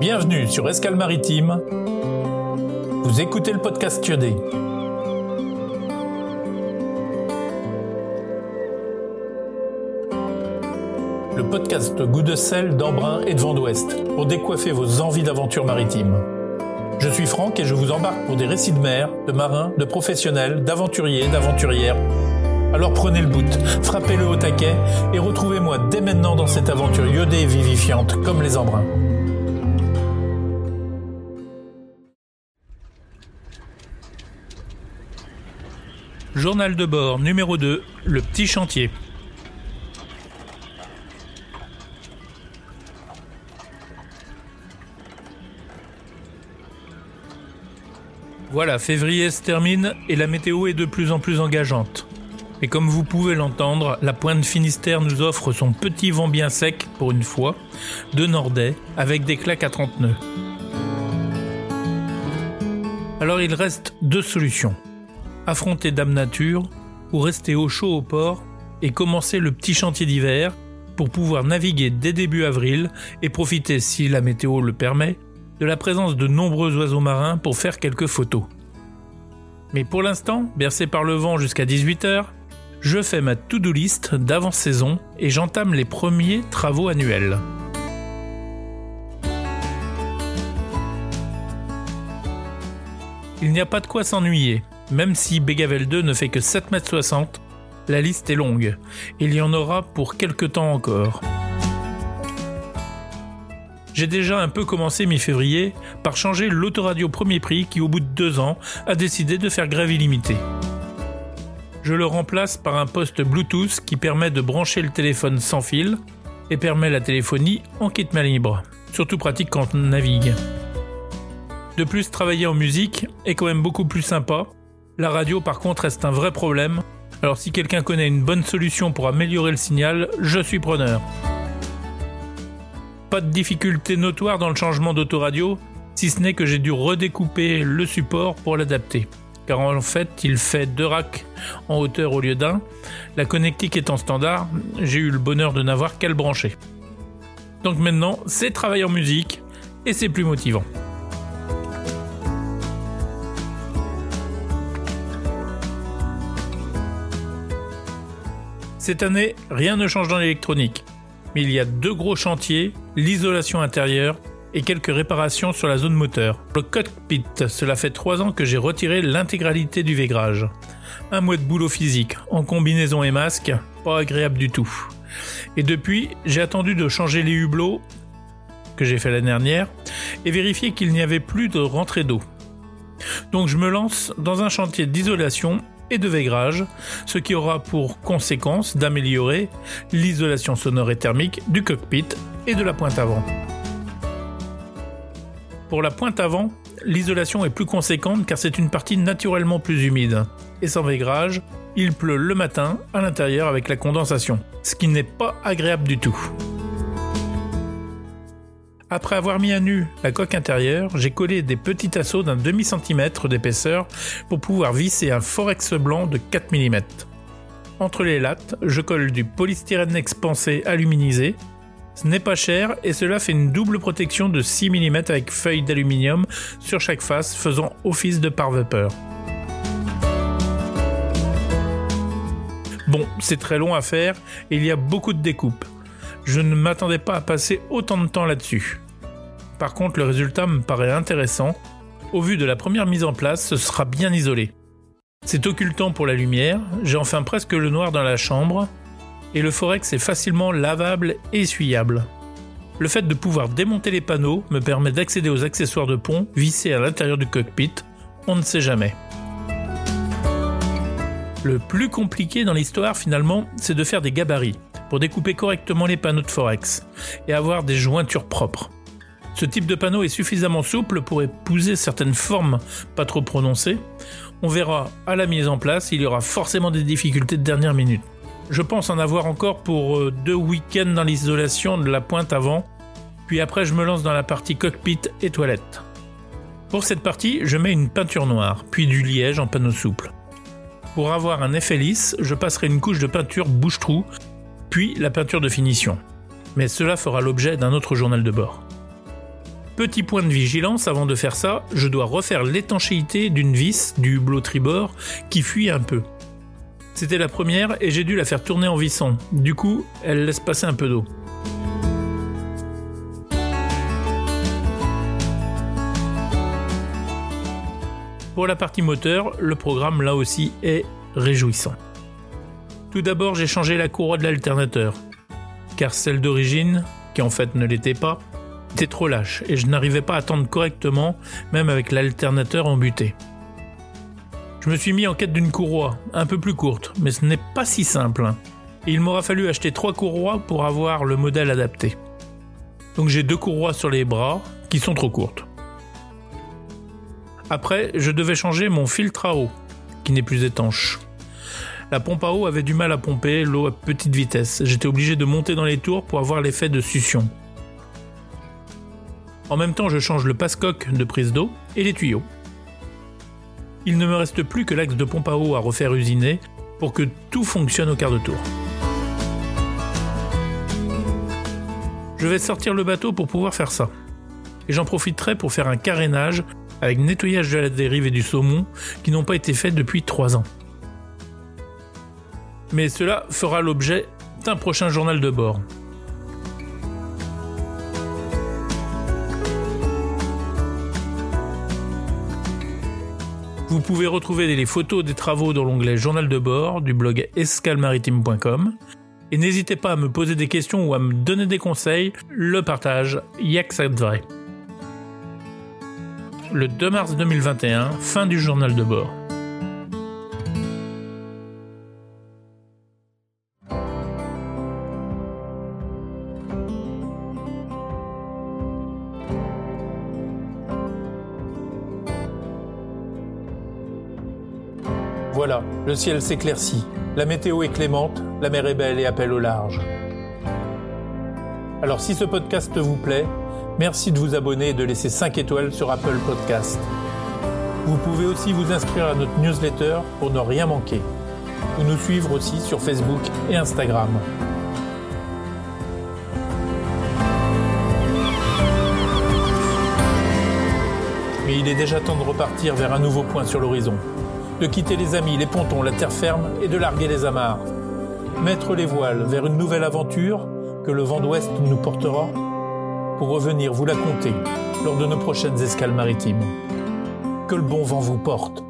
Bienvenue sur Escale Maritime. Vous écoutez le podcast Thiodé. Le podcast Goût de sel, d'embrun et de vent d'ouest pour décoiffer vos envies d'aventure maritime. Je suis Franck et je vous embarque pour des récits de mer, de marins, de professionnels, d'aventuriers, d'aventurières. Alors prenez le bout, frappez-le au taquet et retrouvez-moi dès maintenant dans cette aventure iodée et vivifiante comme les embruns. Journal de bord numéro 2, le petit chantier. Voilà, février se termine et la météo est de plus en plus engageante. Et comme vous pouvez l'entendre, la pointe Finistère nous offre son petit vent bien sec, pour une fois, de Nordais, avec des claques à 30 nœuds. Alors il reste deux solutions affronter Dame Nature ou rester au chaud au port et commencer le petit chantier d'hiver pour pouvoir naviguer dès début avril et profiter, si la météo le permet, de la présence de nombreux oiseaux marins pour faire quelques photos. Mais pour l'instant, bercé par le vent jusqu'à 18h, je fais ma to-do list d'avant-saison et j'entame les premiers travaux annuels. Il n'y a pas de quoi s'ennuyer. Même si Bégavel 2 ne fait que 7,60 m, la liste est longue. Il y en aura pour quelques temps encore. J'ai déjà un peu commencé mi-février par changer l'autoradio premier prix qui au bout de deux ans a décidé de faire grève illimitée. Je le remplace par un poste Bluetooth qui permet de brancher le téléphone sans fil et permet la téléphonie en kit main libre, surtout pratique quand on navigue. De plus, travailler en musique est quand même beaucoup plus sympa la radio par contre reste un vrai problème, alors si quelqu'un connaît une bonne solution pour améliorer le signal, je suis preneur. Pas de difficulté notoire dans le changement d'autoradio, si ce n'est que j'ai dû redécouper le support pour l'adapter. Car en fait, il fait deux racks en hauteur au lieu d'un. La connectique étant standard, j'ai eu le bonheur de n'avoir qu'à le brancher. Donc maintenant, c'est travailler en musique et c'est plus motivant. Cette année, rien ne change dans l'électronique. Mais il y a deux gros chantiers, l'isolation intérieure et quelques réparations sur la zone moteur. Le cockpit, cela fait trois ans que j'ai retiré l'intégralité du végrage. Un mois de boulot physique, en combinaison et masque, pas agréable du tout. Et depuis, j'ai attendu de changer les hublots, que j'ai fait l'année dernière, et vérifier qu'il n'y avait plus de rentrée d'eau. Donc je me lance dans un chantier d'isolation et de végrage, ce qui aura pour conséquence d'améliorer l'isolation sonore et thermique du cockpit et de la pointe avant. Pour la pointe avant, l'isolation est plus conséquente car c'est une partie naturellement plus humide. Et sans végrage, il pleut le matin à l'intérieur avec la condensation, ce qui n'est pas agréable du tout. Après avoir mis à nu la coque intérieure, j'ai collé des petits assauts d'un demi-centimètre d'épaisseur pour pouvoir visser un forex blanc de 4 mm. Entre les lattes, je colle du polystyrène expansé aluminisé. Ce n'est pas cher et cela fait une double protection de 6 mm avec feuilles d'aluminium sur chaque face faisant office de pare-vapeur. Bon, c'est très long à faire et il y a beaucoup de découpes. Je ne m'attendais pas à passer autant de temps là-dessus. Par contre, le résultat me paraît intéressant. Au vu de la première mise en place, ce sera bien isolé. C'est occultant pour la lumière, j'ai enfin presque le noir dans la chambre, et le Forex est facilement lavable et essuyable. Le fait de pouvoir démonter les panneaux me permet d'accéder aux accessoires de pont vissés à l'intérieur du cockpit, on ne sait jamais. Le plus compliqué dans l'histoire finalement, c'est de faire des gabarits pour découper correctement les panneaux de Forex et avoir des jointures propres. Ce type de panneau est suffisamment souple pour épouser certaines formes pas trop prononcées. On verra à la mise en place, il y aura forcément des difficultés de dernière minute. Je pense en avoir encore pour euh, deux week-ends dans l'isolation de la pointe avant, puis après je me lance dans la partie cockpit et toilette. Pour cette partie, je mets une peinture noire, puis du liège en panneau souple. Pour avoir un effet lisse, je passerai une couche de peinture bouche-trou puis la peinture de finition. Mais cela fera l'objet d'un autre journal de bord. Petit point de vigilance, avant de faire ça, je dois refaire l'étanchéité d'une vis du hublot tribord qui fuit un peu. C'était la première et j'ai dû la faire tourner en vissant. Du coup, elle laisse passer un peu d'eau. Pour la partie moteur, le programme là aussi est réjouissant. Tout d'abord, j'ai changé la courroie de l'alternateur, car celle d'origine, qui en fait ne l'était pas, était trop lâche et je n'arrivais pas à tendre correctement, même avec l'alternateur embuté. Je me suis mis en quête d'une courroie, un peu plus courte, mais ce n'est pas si simple. Hein. il m'aura fallu acheter trois courroies pour avoir le modèle adapté. Donc j'ai deux courroies sur les bras qui sont trop courtes. Après, je devais changer mon filtre à eau, qui n'est plus étanche. La pompe à eau avait du mal à pomper l'eau à petite vitesse. J'étais obligé de monter dans les tours pour avoir l'effet de succion. En même temps, je change le passe-coque de prise d'eau et les tuyaux. Il ne me reste plus que l'axe de pompe à eau à refaire usiner pour que tout fonctionne au quart de tour. Je vais sortir le bateau pour pouvoir faire ça. Et j'en profiterai pour faire un carénage avec nettoyage de la dérive et du saumon qui n'ont pas été faits depuis 3 ans. Mais cela fera l'objet d'un prochain journal de bord. Vous pouvez retrouver les photos des travaux dans l'onglet Journal de bord du blog escalmaritime.com. Et n'hésitez pas à me poser des questions ou à me donner des conseils, le partage, ça vrai. Le 2 mars 2021, fin du journal de bord. Voilà, le ciel s'éclaircit, la météo est clémente, la mer est belle et appelle au large. Alors si ce podcast vous plaît, merci de vous abonner et de laisser 5 étoiles sur Apple Podcast. Vous pouvez aussi vous inscrire à notre newsletter pour ne rien manquer, ou nous suivre aussi sur Facebook et Instagram. Mais il est déjà temps de repartir vers un nouveau point sur l'horizon de quitter les amis, les pontons, la terre ferme et de larguer les amarres. Mettre les voiles vers une nouvelle aventure que le vent d'ouest nous portera pour revenir vous la conter lors de nos prochaines escales maritimes. Que le bon vent vous porte.